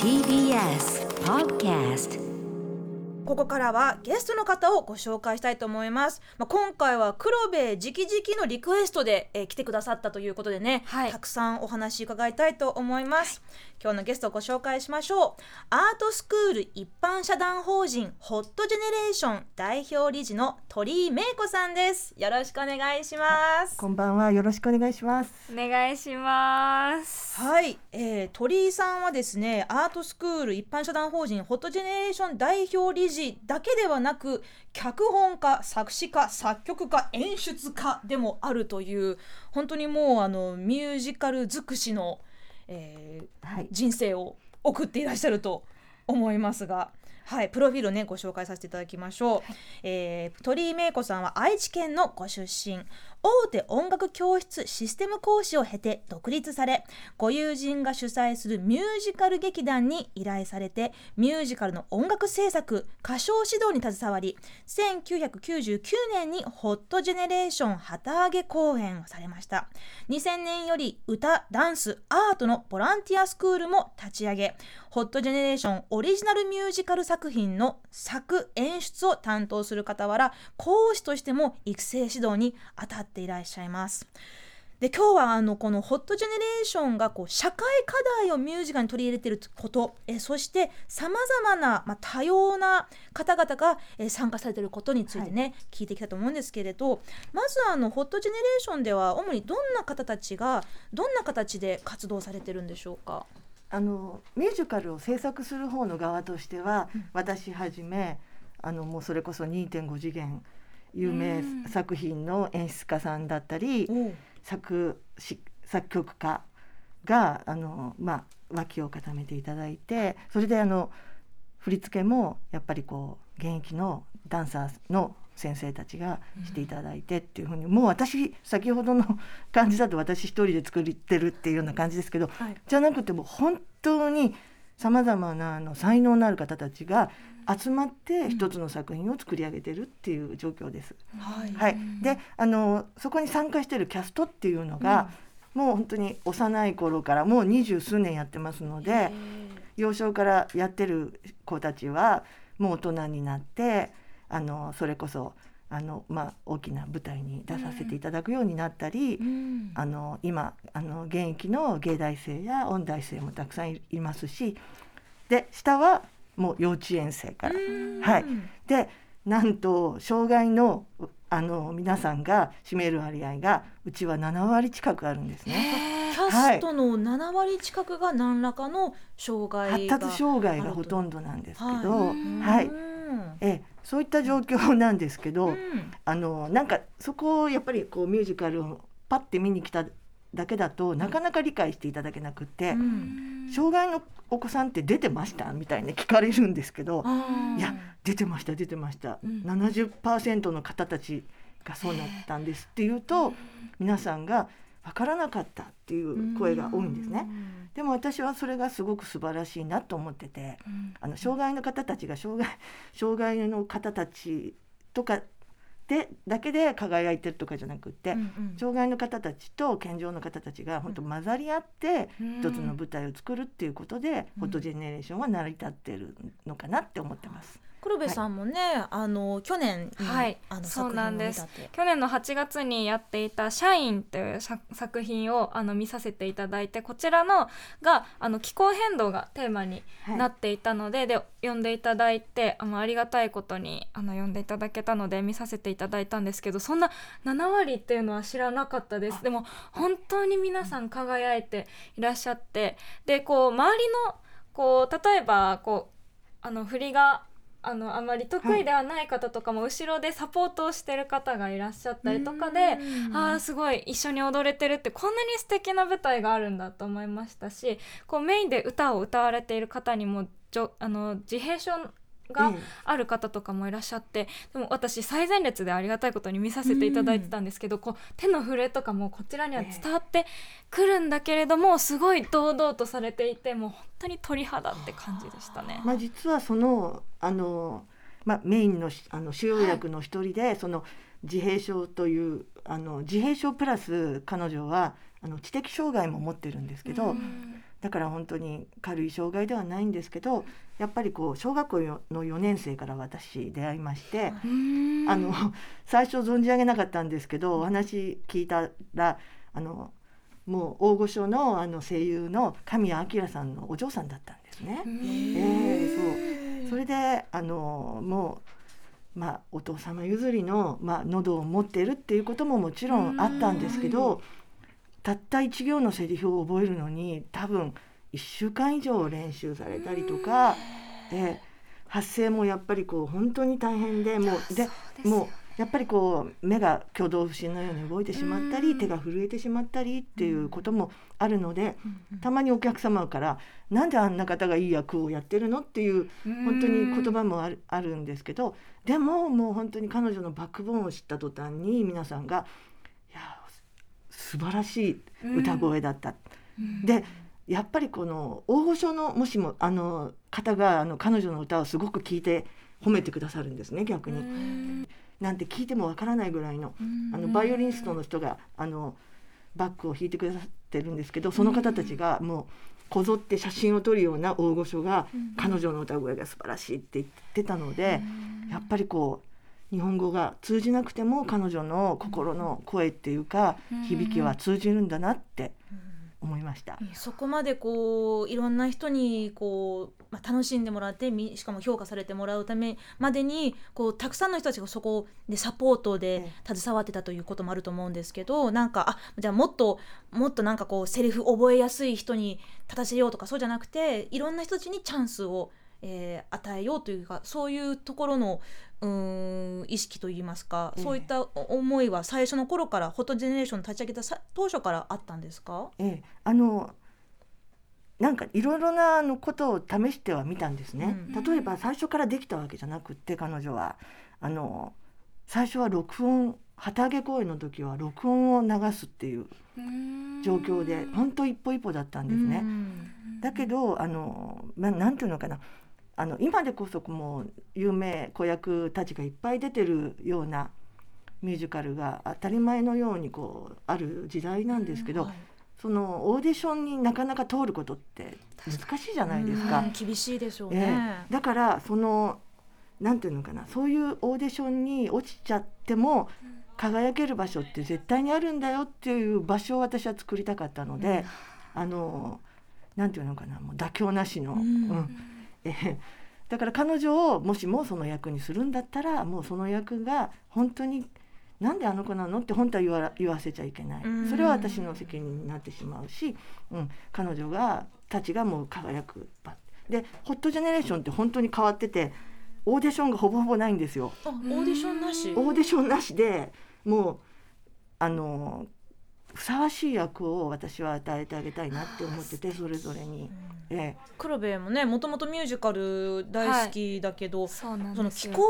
TBS Podcast ここからはゲストの方をご紹介したいと思います。まあ、今回は黒部直々のリクエストで、えー来てくださったということでね、はいたくさんお話伺いたいと思います。今日のゲストをご紹介しましょう。アートスクール一般社団法人ホットジェネレーション代表理事の鳥居芽衣子さんです。よろしくお願いします。こんばんは。よろしくお願いします。お願いします。はい、えー、鳥居さんはですねアートスクール一般社団法人ホットジェネレーション代表理事だけではなく脚本家作詞家作曲家演出家でもあるという本当にもうあのミュージカル尽くしの、えーはい。人生を送っていらっしゃると思いますが。はい、プロフィールをねご紹介させていただきましょう、えー鳥居芽衣子さんは愛知県のご出身大手音楽教室システム講師を経て独立されご友人が主催するミュージカル劇団に依頼されてミュージカルの音楽制作歌唱指導に携わり1999年にホットジェネレーション旗揚げ公演をされました。2000年より歌ダンスアートのボランティアスクールも立ち上げホットジェネレーションオリジナルミュージカル作品の作演出を担当する傍ら講師としても育成指導に当たっていらっしゃいます。で今日はあのこのホットジェネレーションがこう社会課題をミュージカルに取り入れていることえそしてさまざまな、まあ、多様な方々がえ参加されていることについてね、聞いていきたいと思うんですけれどまずあのホットジェネレーションでは主にどんな方たちがどんな形で活動されてるんでしょうか？あのミュージカルを制作する方の側としては、うん私はじめあのもうそれこそ2.5次元有名うん。作品の演出家さんだったり、作詞作曲家があのまあ脇を固めていただいてそれであの振り付けもやっぱりこう現役のダンサーの先生たちがしていただいてっていうふうに、もう私先ほどの 感じだと私一人で作ってるっていうような感じですけど、はい。じゃなくてもう本当にさまざまなあの才能のある方たちが集まって一つの作品を作り上げてるっていう状況です。はい。はい、であのそこに参加してるキャストっていうのが、もう本当に幼い頃からもう二十数年やってますので幼少からやってる子たちはもう大人になってあのそれこそあの、まあ、大きな舞台に出させていただくようになったり、うん。あの今あの現役の芸大生や音大生もたくさんいいますしで下はもう幼稚園生から。はい。でなんと障害のあの皆さんが占める割合がうちは7割近くあるんですね。キャストの7割近くが何らかの障害が発達障害がほとんどなんですけど、ははい。えそういった状況なんですけど、うん。あのなんかそこをやっぱりこうミュージカルをパッて見に来ただけだとなかなか理解していただけなくって、うん。障害のお子さんって出てましたみたいに聞かれるんですけど、いや出てました出てました、うん。70%の方たちがそうなったんですっていうと、皆さんが分からなかったっていう声が多いんですね。でも私はそれがすごく素晴らしいなと思っててあの障害の方たちが障害障害の方たちとかでだけで輝いてるとかじゃなくって、うんうん。障害の方たちと健常の方たちが本当混ざり合ってうん。一つの舞台を作るっていうことで、フォトジェネレーションは成り立ってるのかなって思ってます。黒部さんもね、あの去年に、はい。あのそうなんです。去年の8月にやっていた「社員」という作作品をあの見させていただいてこちらのがあの気候変動がテーマにはい。なっていたので、で読んでいただいてあのありがたいことにあの読んでいただけたので見させていただいたんですけどそんな7割っていうのは知らなかったです。でも本当に皆さん輝いていらっしゃってでこう周りのこう例えばこうあの振りがあのあまり得意ではない方とかも後ろでサポートをしてる方がいらっしゃったりとかで、うんあーすごい一緒に踊れてるってこんなに素敵な舞台があるんだと思いましたしこうメインで歌を歌われている方にもあの自閉症がええ。ある方とかもいらっしゃってでも私最前列でありがたいことに見させていただいてたんですけど、こう手の震えとかもこちらには伝わってくるんだけれどもすごい堂々とされていてもう本当に鳥肌って感じでしたね。まあ、実はそのあの、まあ、メインのしあの主要役の一人で、その自閉症というあの自閉症プラス彼女はあの知的障害も持ってるんですけど、うんだから本当に軽い障害ではないんですけどやっぱりこう小学校の4年生から私出会いましてあの最初存じ上げなかったんですけどお話聞いたらあのもう大御所のあの声優の神谷明さんのお嬢さんだったんですね。えー、そう。それであのもう、まあ、お父様譲りの、まあ、喉を持っているっていうことももちろんあったんですけどたった1行のセリフを覚えるのに多分1週間以上練習されたりとかで発声もやっぱりこう本当に大変でもうでもうやっぱりこう目が挙動不審のように動いてしまったり手が震えてしまったりっていうこともあるのでたまにお客様から「なんであんな方がいい役をやってるの?」っていう本当に言葉もあるあるんですけどでももう本当に彼女のバックボーンを知った途端に皆さんが「いや素晴らしい歌声だった」でやっぱりこの大御所のもしもあの方があの彼女の歌をすごく聴いて褒めてくださるんですね逆に。なんて聞いてもわからないぐらいのあのバイオリニストの人があのバックを弾いてくださってるんですけどその方たちがもうこぞって写真を撮るような大御所が彼女の歌声が素晴らしいって言ってたのでやっぱりこう日本語が通じなくても彼女の心の声っていうか響きは通じるんだなって思いました。そこまでこういろんな人にこう、まあ、楽しんでもらってしかも評価されてもらうためまでにこうたくさんの人たちがそこでサポートで携わってたということもあると思うんですけどなんかあじゃあもっともっとなんかこうセリフ覚えやすい人に立たせようとかそうじゃなくていろんな人たちにチャンスをえー、与えようというかそういうところのうん意識といいますか、えそういった思いは最初の頃からホットジェネレーション立ち上げた当初からあったんですか、ええ、あのなんかいろいろなのことを試してはみたんですね、うん、例えば最初からできたわけじゃなくって彼女は。あの最初は録音旗揚げ公演の時は録音を流すっていう状況で本当一歩一歩だったんですね。だけどあの、まあ、なんていうのかなあの今でこそもう有名子役たちがいっぱい出てるようなミュージカルが当たり前のようにこうある時代なんですけど、はい、そのオーディションになかなか通ることって難しいじゃないですか。厳しいでしょうね、えー、だからそのなんていうのかなそういうオーディションに落ちちゃっても輝ける場所って絶対にあるんだよっていう場所を私は作りたかったので、うん、あのなんていうのかなもう妥協なしの。うん、うん。え だから彼女をもしもその役にするんだったらもうその役が本当になんであの子なのって本当は言わ言わせちゃいけない。それは私の責任になってしまうし、うん、彼女がたちがもう輝くでホットジェネレーションって本当に変わっててオーディションがほぼほぼないんですよ。オーディションなし？オーディションなしでもうあのふさわしい役を私は与えてあげたいなって思っててそれぞれに。ええ、黒部もねもともとミュージカル大好きだけど、はい、その気候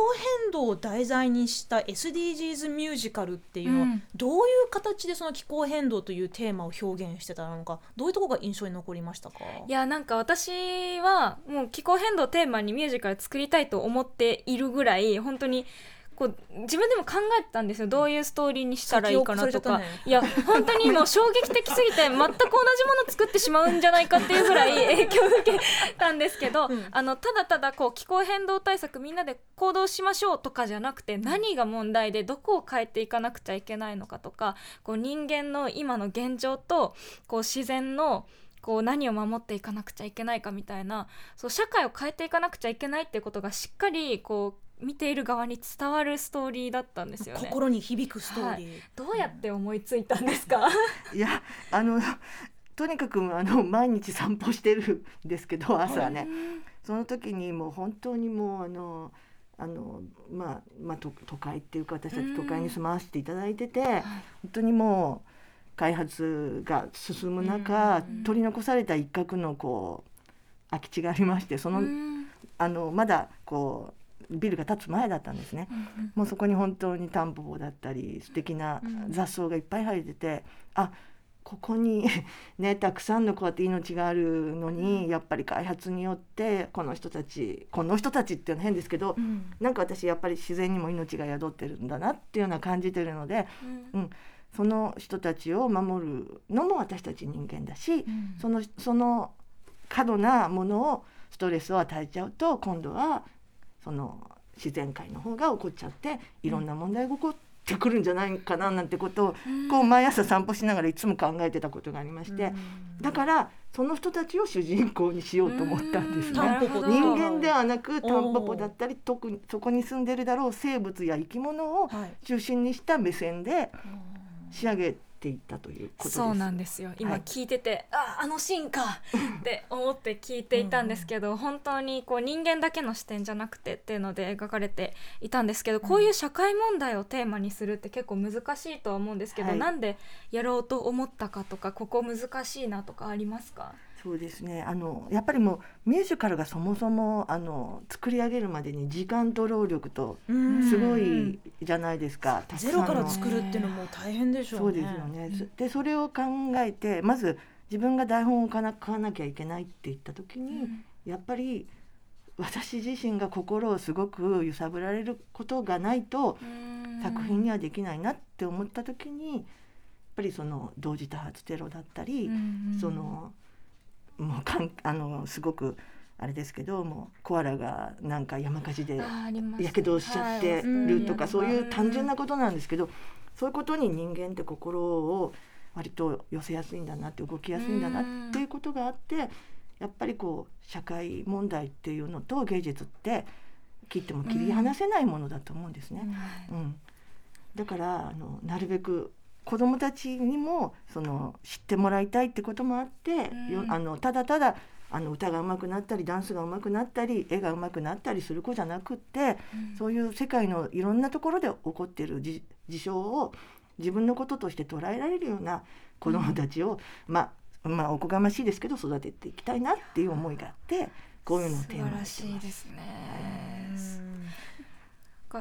変動を題材にした SDGs ミュージカルっていうのは、うん、どういう形でその気候変動というテーマを表現してたのかどういうところが印象に残りましたか？いやなんか私はもう気候変動テーマにミュージカル作りたいと思っているぐらい本当にこう自分でも考えてたんですよ。どういうストーリーにしたらいいかなとか、ね、いや本当にもう衝撃的すぎて全く同じもの作ってしまうんじゃないかっていうぐらい 影響を受けたんですけど、うん、あのただただこう気候変動対策みんなで行動しましょうとかじゃなくて何が問題でどこを変えていかなくちゃいけないのかとかこう人間の今の現状とこう自然のこう何を守っていかなくちゃいけないかみたいなそう社会を変えていかなくちゃいけないっていうことがしっかりこう見ている側に伝わるストーリーだったんですよね。心に響くストーリー、はい、どうやって思いついたんですか？いやあのとにかくあの毎日散歩してるんですけど朝ね。その時にもう本当にもうあのあのまあまあ都会っていうか私たち都会に住まわせていただいてて、本当にもう開発が進む中取り残された一角のこう空き地がありましてそのあのまだこうビルが建つ前だったんですね、もうそこに本当にタンポポだったり素敵な雑草がいっぱい生えてて、うん、あここに ねたくさんのこうやって命があるのにやっぱり開発によってこの人たちこの人たちっていうのは変ですけど、うん、なんか私やっぱり自然にも命が宿ってるんだなっていうのは感じてるので、うん、うん、その人たちを守るのも私たち人間だし、うん、そのその過度なものをストレスを与えちゃうと今度はその自然界の方が起こっちゃっていろんな問題が起こってくるんじゃないかななんてことをこう毎朝散歩しながらいつも考えてたことがありましてだからその人たちを主人公にしようと思ったんですね。人間ではなくタンポポだったり特にそこに住んでるだろう生物や生き物をはい。中心にした目線で仕上げていったということです。そうなんですよ。今はい。聞いてて、ああのシーンかって思って聞いていたんですけど本当にこう人間だけの視点じゃなくてっていうので描かれていたんですけどこういう社会問題をテーマにするって結構難しいとは思うんですけど、はい。なんでやろうと思ったかとかここ難しいなとかありますか？そうですね。あのやっぱりもうミュージカルがそもそもあの作り上げるまでに時間と労力とうん。すごいじゃないですか。ゼロから作るっていうのも大変でしょそううね。ですよね。でそれを考えてまず自分が台本を書かなきゃいけないって言った時に、やっぱり私自身が心をすごく揺さぶられることがないと作品にはできないなって思った時にやっぱりその同時多発テロだったり、そのもうかんあのすごくあれですけどもうコアラがなんか山火事でやけどしちゃってるとか、そういう単純なことなんですけど、そういうことに人間って心を割と寄せやすいんだなって動きやすいんだなっていうことがあってやっぱりこう社会問題っていうのと芸術って切っても切り離せないものだと思うんですね。うん、だからあのなるべく子どもたちにもその知ってもらいたいってこともあって、よあのただただあの歌が上手くなったりダンスが上手くなったり絵が上手くなったりする子じゃなくって、そういう世界のいろんなところで起こっている事事象を自分のこととして捉えられるような子どもたちを、まあまあおこがましいですけど育てていきたいなっていう思いがあってこういうのをテーマにしてます。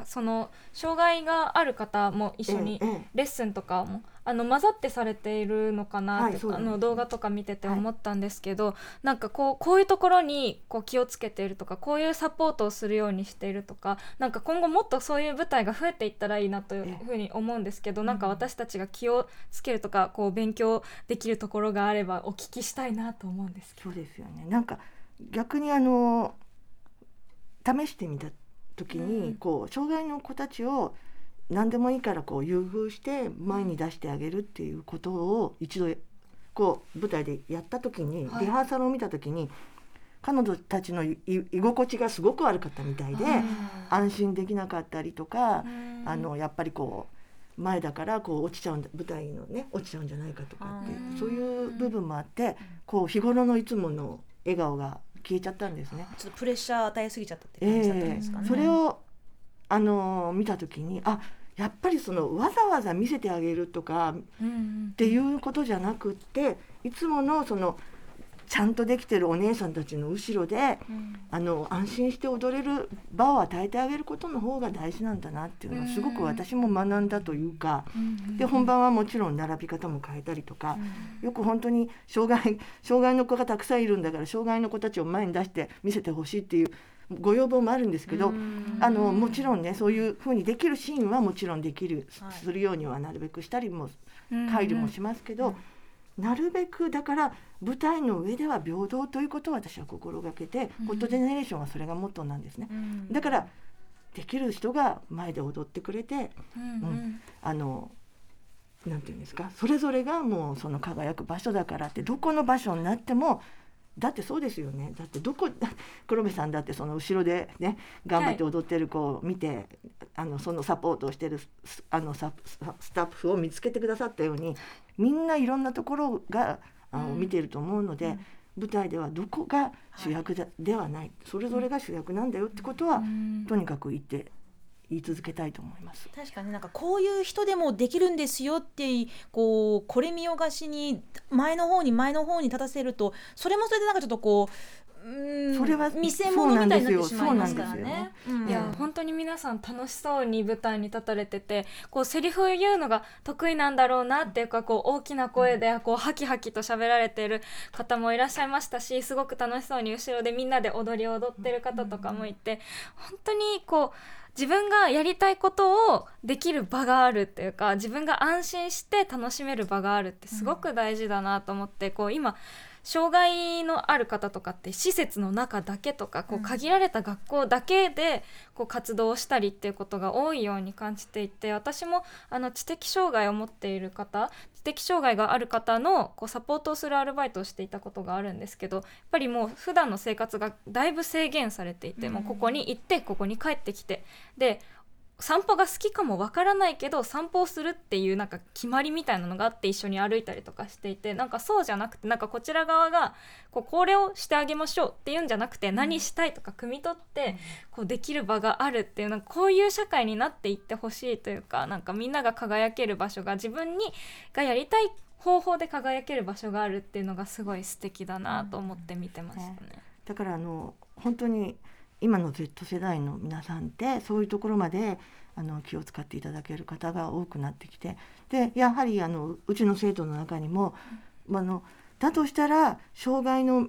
すね。がその障害がある方も一緒にレッスンとかもあの混ざってされているのかなって、はいそうですあの動画とか見てて思ったんですけど、なんかこうこういうところにこう気をつけているとかこういうサポートをするようにしているとかなんか今後もっとそういう舞台が増えていったらいいなというふうに思うんですけど、なんか私たちが気をつけるとかこう勉強できるところがあればお聞きしたいなと思うんですけど。そうですよね。なんか逆にあの試してみた時に、うんこう障害の子たちを何でもいいからこう優遇して前に出してあげるっていうことを一度こう舞台でやった時に、はい。リハーサルを見た時に彼女たちのい居心地がすごく悪かったみたいで、安心できなかったりとか、あのやっぱりこう前だからこう落ちちゃうんだ舞台のね落ちちゃうんじゃないかとかってうんそういう部分もあってこう日頃のいつもの笑顔が消えちゃったんですね。ちょっとプレッシャー与えすぎちゃったって感じだったんえですかね。えそれをあの見た時にあやっぱりそのわざわざ見せてあげるとかっうんていうことじゃなくっていつものそのちゃんとできてるお姉さんたちの後ろであの安心して踊れる場を与えてあげることの方が大事なんだなっていうのはすごく私も学んだというか、で本番はもちろん並び方も変えたりとか、よく本当に障害 障害の子がたくさんいるんだから障害の子たちを前に出して見せてほしいっていうご要望もあるんですけど、あのもちろんねそういうふうにできるシーンはもちろんできる、はい。するようにはなるべくしたりも配慮もしますけど、なるべくだから舞台の上では平等ということを私は心がけて、ホットジェネレーションはそれがモットーなんですね。うん。だからできる人が前で踊ってくれてうん。あのなんていうんですかそれぞれがもうその輝く場所だからってどこの場所になってもだってそうですよね。だってどこ 黒部さんだってその後ろでね頑張って踊ってる子を見て、あのそのサポートをしてるスあのサススタッフを見つけてくださったようにみんないろんなところがあの、うん。見ていると思うので、舞台ではどこが主役だ、ではない。それぞれが主役なんだよってことは、うん。とにかく言って言い続けたいと思います。確かになんかこういう人でもできるんですよってこうこれ見よがしに前の方に前の方に立たせるとそれもそれでなんかちょっとこううーんそれは見せ物みたいになってしそうなんまいますですよからね。いや、うん本当に皆さん楽しそうに舞台に立たれててこうセリフを言うのが得意なんだろうなっていうかこう大きな声でこうハキハキと喋られてる方もいらっしゃいましたしすごく楽しそうに後ろでみんなで踊りを踊ってる方とかもいて本当にこう自分がやりたいことをできる場があるっていうか自分が安心して楽しめる場があるってすごく大事だなと思ってこう今障害のある方とかって施設の中だけとかこう限られた学校だけでこう活動をしたりっていうことが多いように感じていて私もあの知的障害を持っている方知的障害がある方のこうサポートをするアルバイトをしていたことがあるんですけどやっぱりもう普段の生活がだいぶ制限されていて、もうここに行ってここに帰ってきてで散歩が好きかもわからないけど散歩をするっていうなんか決まりみたいなのがあって一緒に歩いたりとかしていてなんかそうじゃなくてなんかこちら側がこうこれをしてあげましょうっていうんじゃなくて何したいとか汲み取ってこうできる場があるっていうなんかこういう社会になっていってほしいというかなんかみんなが輝ける場所が自分にがやりたい方法で輝ける場所があるっていうのがすごい素敵だなと思って見てましたね。だからあの本当に今の Z 世代の皆さんってそういうところまであの気を使っていただける方が多くなってきてでやはりあのうちの生徒の中にも、あのだとしたら障害の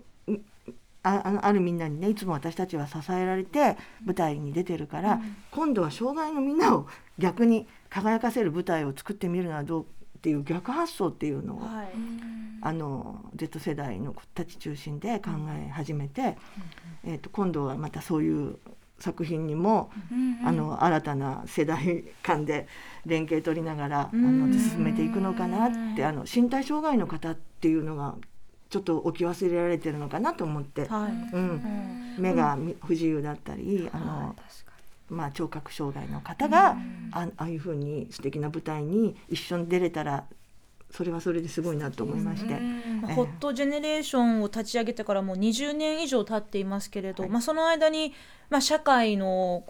ああるみんなにねいつも私たちは支えられて舞台に出てるから、うん、今度は障害のみんなを逆に輝かせる舞台を作ってみるのはどうっていう逆発想っていうのを、はい、あの Z 世代の子たち中心で考え始めて、うん、えーと、今度はまたそういう作品にも、うんうん、あの新たな世代間で連携取りながら、あの進めていくのかなってあの身体障害の方っていうのがちょっと置き忘れられてるのかなと思って、はい、うん、目が不自由だったり、あの、まあ、聴覚障害の方が、ああいうふうに素敵な舞台に一緒に出れたらそれはそれですごいなと思いまして、まあ、ホットジェネレーションを立ち上げてからもう20年以上経っていますけれど、はい、まあ、その間に、まあ、社会の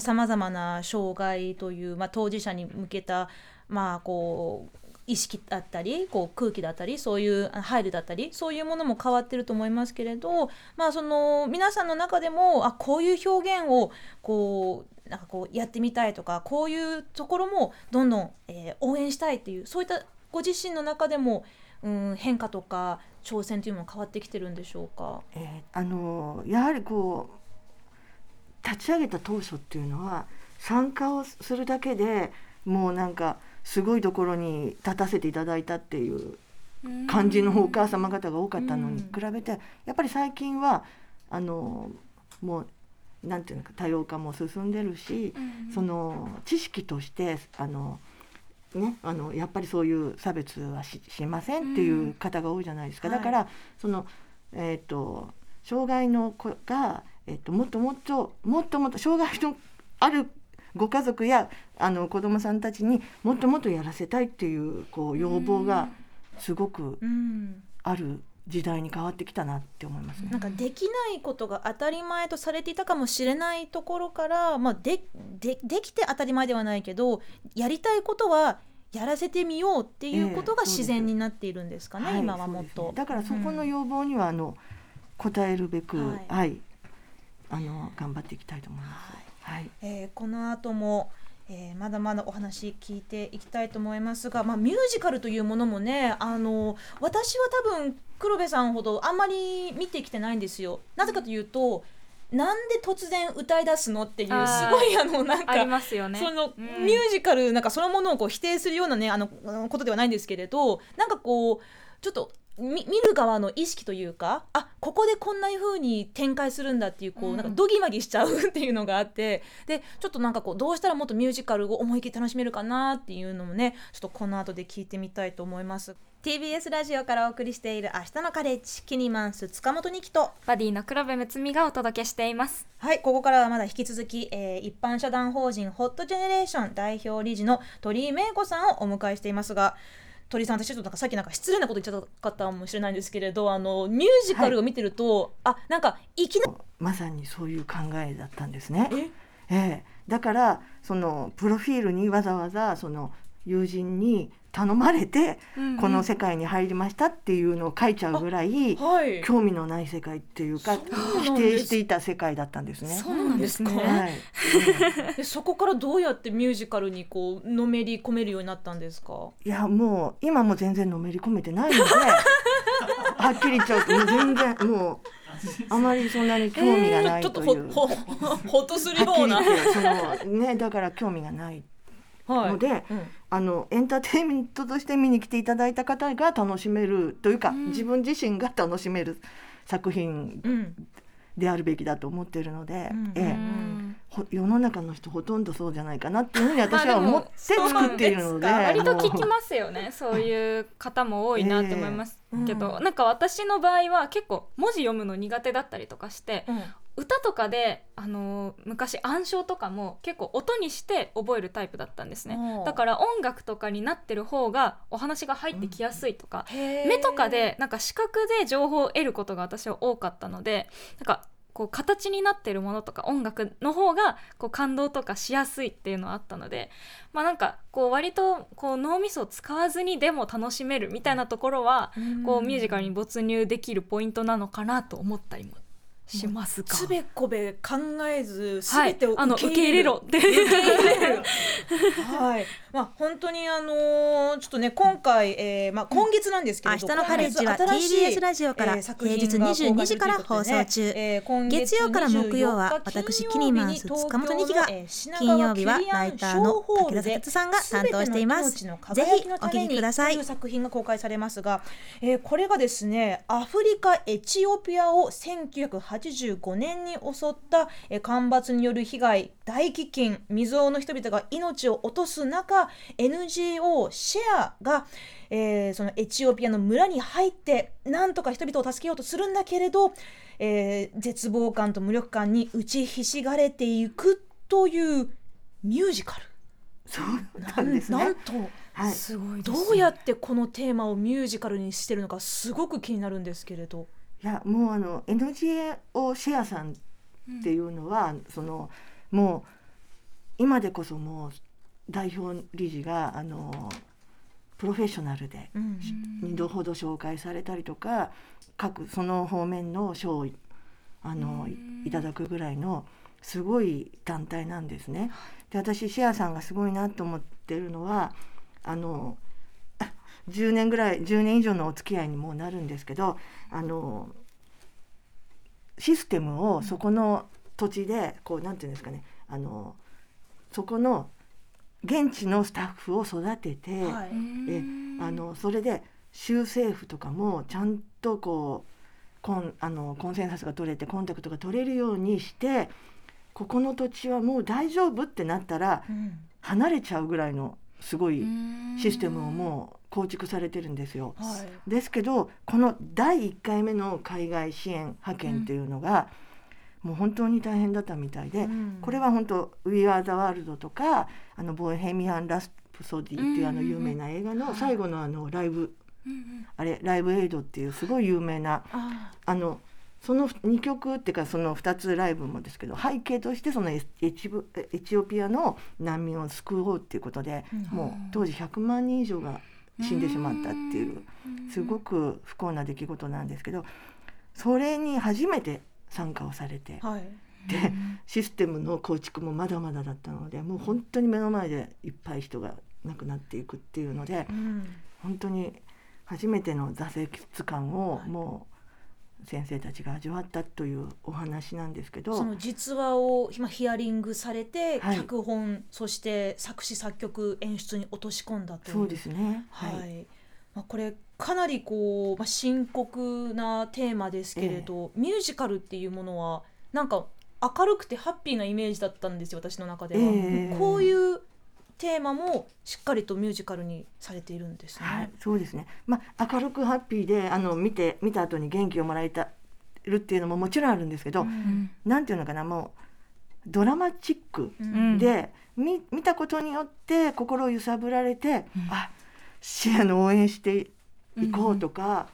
さまざ、まな障害という、まあ、当事者に向けた、まあ、こう意識だったりこう空気だったりそういう配慮だったりそういうものも変わってると思いますけれど、まあ、その皆さんの中でもあこういう表現をこうなんかこうやってみたいとかこういうところもどんどん、えー、応援したいっていうそういったご自身の中でも、うん、変化とか挑戦というのも変わってきてるんでしょうか、えー、あのやはりこう立ち上げた当初っていうのは参加をするだけでもうなんかすごいところに立たせていただいたっていう感じのお母様方が多かったのに比べてやっぱり最近はあのもうなんていうのか多様化も進んでるし、その知識としてあのね、あのやっぱりそういう差別はしませんっていう方が多いじゃないですか、だからその、えーと、障害の子が、えーともっともっともっともっと障害のあるご家族やあの子どもさんたちにもっともっとやらせたいっていうこう要望がすごくある時代に変わってきたなって思います、ね、なんかできないことが当たり前とされていたかもしれないところから、まあ、ででできて当たり前ではないけどやりたいことはやらせてみようっていうことが自然になっているんですかね、えー、今はもっと、ね、だからそこの要望にはあの応えるべく、はい、はい、あの頑張っていきたいと思います。はいはい、えー、この後もえー、まだまだお話聞いていきたいと思いますが、まあ、ミュージカルというものもねあの私は多分黒部さんほどあんまり見てきてないんですよ。なぜかというとなんで突然歌い出すのっていうすごいあのなんかありますよね。その、ミュージカルなんかそのものをこう否定するようなねあのことではないんですけれどなんかこうちょっと見る側の意識というかあここでこんな風に展開するんだっていうこう、なんかドギマギしちゃうっていうのがあってでちょっとなんかこうどうしたらもっとミュージカルを思い切り楽しめるかなっていうのもねちょっとこの後で聞いてみたいと思います。TBS ラジオからお送りしている明日のカレッジキニマンス塚本二木とバディの黒部睦美がお届けしています。はいここからはまだ引き続き、えー、一般社団法人ホットジェネレーション代表理事の鳥居芽子さんをお迎えしていますが鳥さん私ちょっとなんかさっきなんか失礼なこと言っちゃったかもしれないんですけれどあのミュージカルを見てると、はい、あなんかいきなまさにそういう考えだったんですね。え？えー、だからそのプロフィールにわざわざその友人に頼まれてこの世界に入りましたっていうのを書いちゃうぐらい興味のない世界っていうか否定していた世界だったんですね。そうなんですね。はい、そこからどうやってミュージカルにこうのめり込めるようになったんですか？いやもう今も全然のめり込めてないので はっきり言っちゃうともう全然もう。あまりそんなに興味がないという、えー、ちょっとほほほっとするようなそのねだから興味がないはいので、うんあのエンターテインメントとして見に来ていただいた方が楽しめるというか、うん。自分自身が楽しめる作品うん。であるべきだと思っているので、うん。ええ。うんほ世の中の人ほとんどそうじゃないかなっていうふうに私は思って作っているので、そうなん割と聞きますよね。そういう方も多いなって思います。けど、ええ。うんなんか私の場合は結構文字読むの苦手だったりとかしてうん歌とかで、あのー昔暗唱とかも結構音にして覚えるタイプだったんですね。だから音楽とかになってる方がお話が入ってきやすいとか、へー。目とかでなんか視覚で情報を得ることが私は多かったのでなんかこう形になってるものとか音楽の方がこう感動とかしやすいっていうのはあったのでまあなんかこう割とこう脳みそを使わずにでも楽しめるみたいなところはこうミュージカルに没入できるポイントなのかなと思ったりもしますが。つべこべ考えずはい。全てを受け入れろって。受け入れる。はい、まあ本当にあのーちょっとね今回、えー、まあ今月なんですけれど、明日のカレッジは TBS ラジオからえー平日が公開22時から放送中。えー今月月曜から木曜は24日私キニマンス塚本二希が金川曜日はライターの武田哲さんが担当しています。ぜひお聞きください。という作品が公開されますが、えーこれがですねアフリカエチオピアを1985年に襲った、えー干ばつによる被害大飢饉未曾有の人々が命を落とす中 NGO シェアが、えーそのエチオピアの村に入ってなんとか人々を助けようとするんだけれど、えー絶望感と無力感に打ちひしがれていくというミュージカル。そうなんですねなん。とはい、すごいどうやってこのテーマをミュージカルにしてるのかすごく気になるんですけれど。いやもうあの NGO シェアさんっていうのは、そのもう今でこそもう代表理事があのプロフェッショナルでうん。2度ほど紹介されたりとか各その方面の賞をあのいいただくぐらいのすごい団体なんですね。で私シェアさんがすごいなと思ってるのはあの10年ぐらい10年以上のお付き合いにもうなるんですけどあのシステムをそこの土地でこうなんていうんですかねあのそこの現地のスタッフを育てて、はい。えあのそれで州政府とかもちゃんとこうコンあのコンセンサスが取れてコンタクトが取れるようにしてここの土地はもう大丈夫ってなったらうん。離れちゃうぐらいのすごいうんシステムをもう構築されてるんですよ。はい。ですけどこの第1回目の海外支援派遣っていうのが、もう本当に大変だったみたいで、うん。これは本当「We Are the World」とか「あのボヘミアン・ラスプソディ」っていうあの有名な映画の最後のあのライブうんあれ「ライブエイド」っていうすごい有名なああのその2曲っていうかその2つライブもですけど背景としてそのエエチブエチオピアの難民を救おうっていうことで、うん。もう当時100万人以上が死んでしまったっていうすごく不幸な出来事なんですけどそれに初めて参加をされてーはい。でシステムの構築もまだまだだったのでもう本当に目の前でいっぱい人が亡くなっていくっていうのでうん。本当に初めての挫折感をはい。もう先生たちが味わったというお話なんですけどその実話を今ヒアリングされて、はい。脚本そして作詞作曲演出に落とし込んだという。そうですね。はい、まあ、これかなりこう、まあ、深刻なテーマですけれど、ミュージカルっていうものはなんか明るくてハッピーなイメージだったんですよ私の中では、ええ。こういうテーマもしっかりとミュージカルにされているんですね。はい、そうですね。まあ明るくハッピーであの見て見た後に元気をもらえたるっていうのももちろんあるんですけど、うんなんていうのかなもうドラマチックうんで、見見たことによって心を揺さぶられて、あシェアの応援していこうとか、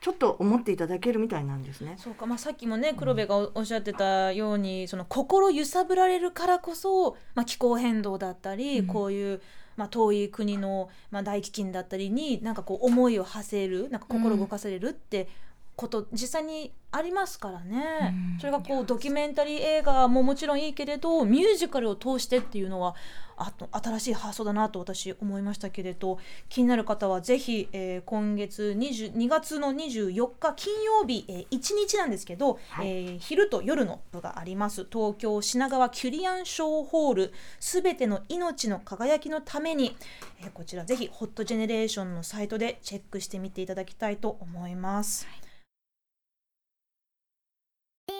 ちょっと思っていただけるみたいなんですね。そうか、まあ、さっきもね黒部がおおっしゃってたようにその心揺さぶられるからこそ、まあ、気候変動だったり、うんこういう、まあ、遠い国の、まあ、大飢饉だったりになんかこう思いを馳せるなんか心動かせれるってこと実際にありますからね。うん。それがこうドキュメンタリー映画ももちろんいいけれどミュージカルを通してっていうのはあと新しい発想だなと私思いましたけれど気になる方はぜひ、えー今月20 2月の24日金曜日、えー1日なんですけど、はい。えー昼と夜の部があります。東京品川キュリアンショーホールすべての命の輝きのために、えーこちらぜひホットジェネレーションのサイトでチェックしてみていただきたいと思います。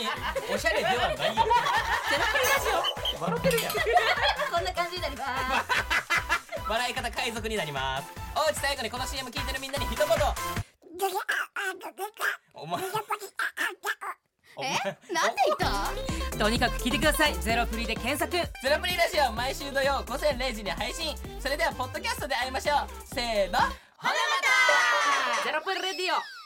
におしゃれではないよ。ゼロプリラジオ笑ってるやんこんな感じになります笑い方海賊になりますおうち最後にこの CM 聞いてるみんなに一言お前お前なんで言ったとにかく聞いてくださいゼロプリで検索ゼロプリラジオ毎週土曜午前0時に配信それではポッドキャストで会いましょうせーのほなまたゼロプリレディオ